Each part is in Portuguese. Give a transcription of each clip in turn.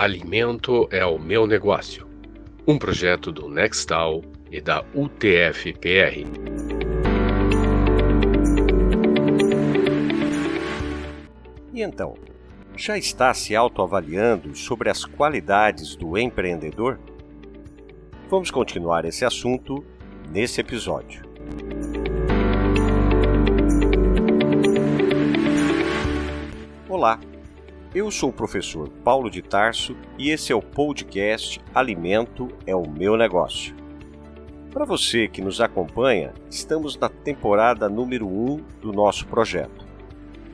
Alimento é o meu negócio. Um projeto do Nextal e da UTF-PR. E então, já está se autoavaliando sobre as qualidades do empreendedor? Vamos continuar esse assunto nesse episódio. Olá, eu sou o professor Paulo de Tarso e esse é o podcast Alimento é o meu negócio. Para você que nos acompanha, estamos na temporada número 1 do nosso projeto,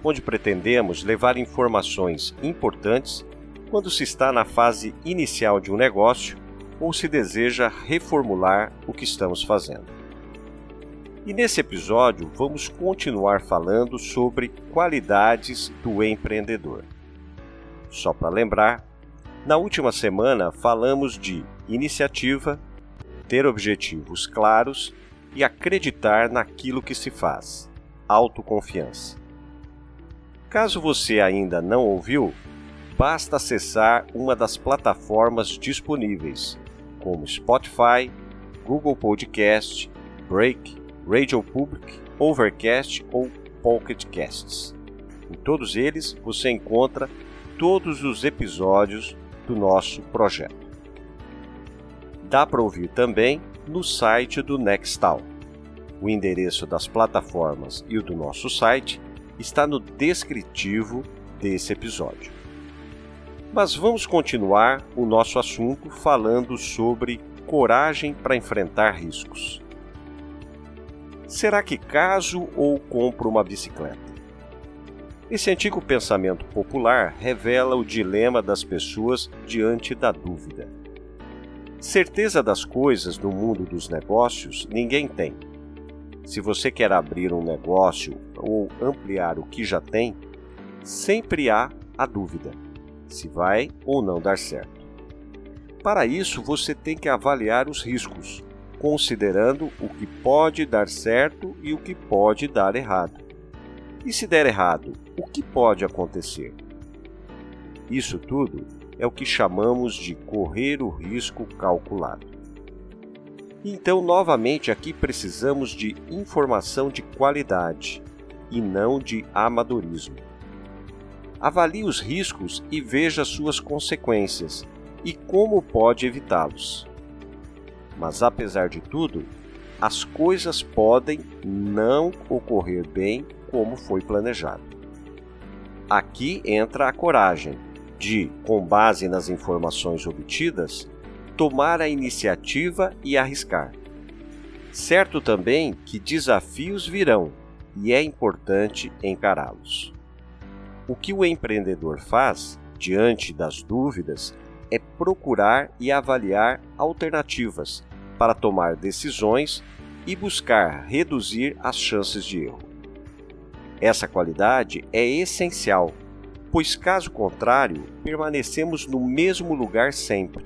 onde pretendemos levar informações importantes quando se está na fase inicial de um negócio ou se deseja reformular o que estamos fazendo. E nesse episódio vamos continuar falando sobre qualidades do empreendedor. Só para lembrar, na última semana falamos de iniciativa, ter objetivos claros e acreditar naquilo que se faz, autoconfiança. Caso você ainda não ouviu, basta acessar uma das plataformas disponíveis, como Spotify, Google Podcast, Break Radio Public, Overcast ou Pocket Casts. Em todos eles você encontra todos os episódios do nosso projeto. Dá para ouvir também no site do Nextal. O endereço das plataformas e o do nosso site está no descritivo desse episódio. Mas vamos continuar o nosso assunto falando sobre coragem para enfrentar riscos. Será que caso ou compro uma bicicleta? Esse antigo pensamento popular revela o dilema das pessoas diante da dúvida. Certeza das coisas no mundo dos negócios ninguém tem. Se você quer abrir um negócio ou ampliar o que já tem, sempre há a dúvida se vai ou não dar certo. Para isso, você tem que avaliar os riscos, considerando o que pode dar certo e o que pode dar errado. E se der errado, que pode acontecer? Isso tudo é o que chamamos de correr o risco calculado. Então, novamente, aqui precisamos de informação de qualidade e não de amadorismo. Avalie os riscos e veja suas consequências e como pode evitá-los. Mas apesar de tudo, as coisas podem não ocorrer bem como foi planejado. Aqui entra a coragem de, com base nas informações obtidas, tomar a iniciativa e arriscar. Certo também que desafios virão e é importante encará-los. O que o empreendedor faz diante das dúvidas é procurar e avaliar alternativas para tomar decisões e buscar reduzir as chances de erro. Essa qualidade é essencial, pois, caso contrário, permanecemos no mesmo lugar sempre.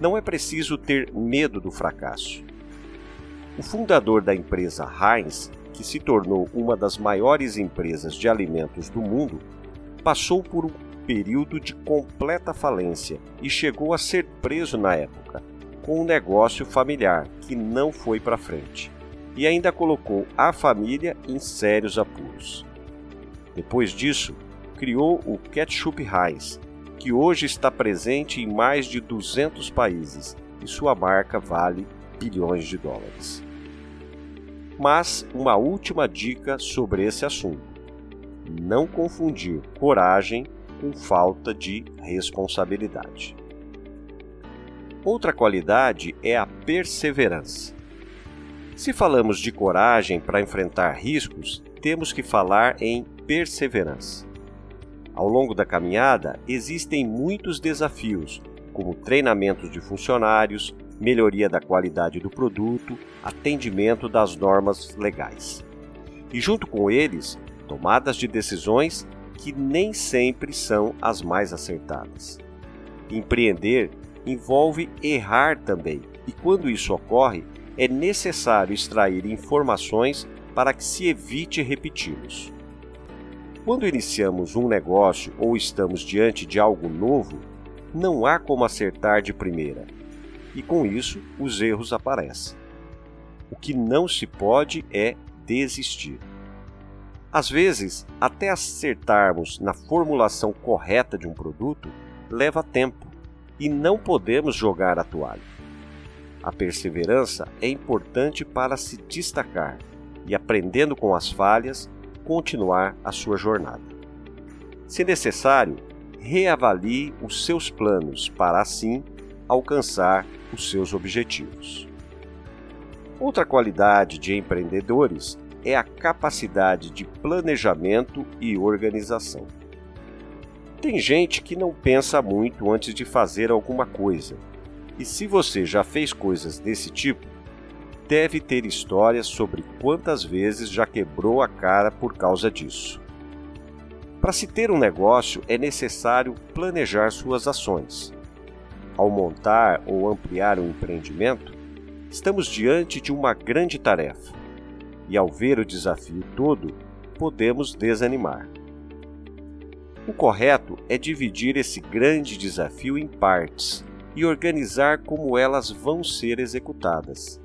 Não é preciso ter medo do fracasso. O fundador da empresa Heinz, que se tornou uma das maiores empresas de alimentos do mundo, passou por um período de completa falência e chegou a ser preso na época, com um negócio familiar que não foi para frente e ainda colocou a família em sérios apuros. Depois disso, criou o Ketchup Heinz, que hoje está presente em mais de 200 países e sua marca vale bilhões de dólares. Mas uma última dica sobre esse assunto: não confundir coragem com falta de responsabilidade. Outra qualidade é a perseverança. Se falamos de coragem para enfrentar riscos, temos que falar em perseverança. Ao longo da caminhada, existem muitos desafios, como treinamento de funcionários, melhoria da qualidade do produto, atendimento das normas legais. E junto com eles, tomadas de decisões que nem sempre são as mais acertadas. Empreender envolve errar também, e quando isso ocorre, é necessário extrair informações para que se evite repeti-los. Quando iniciamos um negócio ou estamos diante de algo novo, não há como acertar de primeira, e com isso os erros aparecem. O que não se pode é desistir. Às vezes, até acertarmos na formulação correta de um produto leva tempo e não podemos jogar a toalha. A perseverança é importante para se destacar e, aprendendo com as falhas, continuar a sua jornada. Se necessário, reavalie os seus planos para assim alcançar os seus objetivos. Outra qualidade de empreendedores é a capacidade de planejamento e organização. Tem gente que não pensa muito antes de fazer alguma coisa, e se você já fez coisas desse tipo, deve ter histórias sobre quantas vezes já quebrou a cara por causa disso. Para se ter um negócio é necessário planejar suas ações. Ao montar ou ampliar um empreendimento, estamos diante de uma grande tarefa. E ao ver o desafio todo, podemos desanimar. O correto é dividir esse grande desafio em partes e organizar como elas vão ser executadas.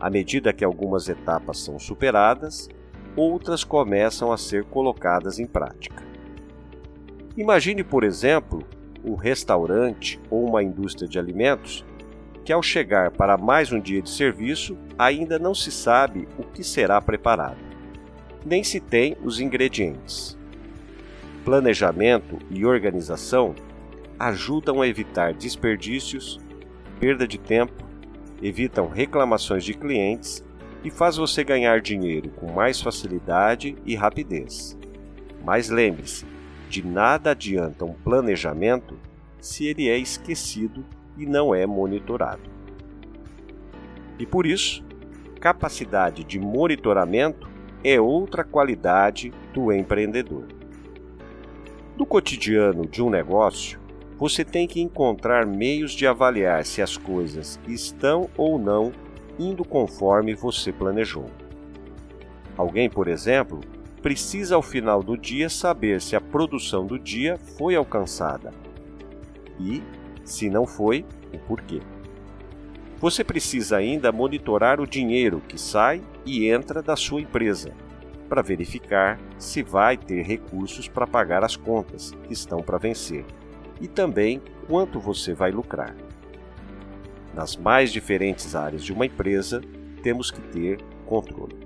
À medida que algumas etapas são superadas, outras começam a ser colocadas em prática. Imagine, por exemplo, um restaurante ou uma indústria de alimentos que, ao chegar para mais um dia de serviço, ainda não se sabe o que será preparado, nem se tem os ingredientes. Planejamento e organização ajudam a evitar desperdícios, perda de tempo, evitam reclamações de clientes e faz você ganhar dinheiro com mais facilidade e rapidez. Mas lembre-se, de nada adianta um planejamento se ele é esquecido e não é monitorado. E por isso, capacidade de monitoramento é outra qualidade do empreendedor. No cotidiano de um negócio, você tem que encontrar meios de avaliar se as coisas estão ou não indo conforme você planejou. Alguém, por exemplo, precisa ao final do dia saber se a produção do dia foi alcançada e, se não foi, o porquê. Você precisa ainda monitorar o dinheiro que sai e entra da sua empresa para verificar se vai ter recursos para pagar as contas que estão para vencer e também quanto você vai lucrar. Nas mais diferentes áreas de uma empresa, temos que ter controle.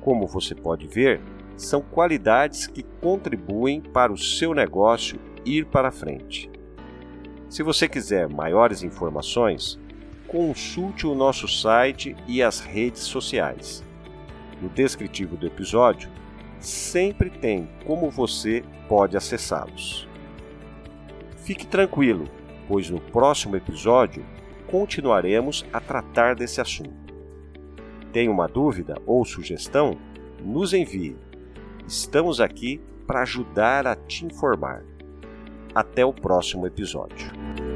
Como você pode ver, são qualidades que contribuem para o seu negócio ir para frente. Se você quiser maiores informações, consulte o nosso site e as redes sociais. No descritivo do episódio, sempre tem como você pode acessá-los. Fique tranquilo, pois no próximo episódio continuaremos a tratar desse assunto. Tem uma dúvida ou sugestão? Nos envie. Estamos aqui para ajudar a te informar. Até o próximo episódio.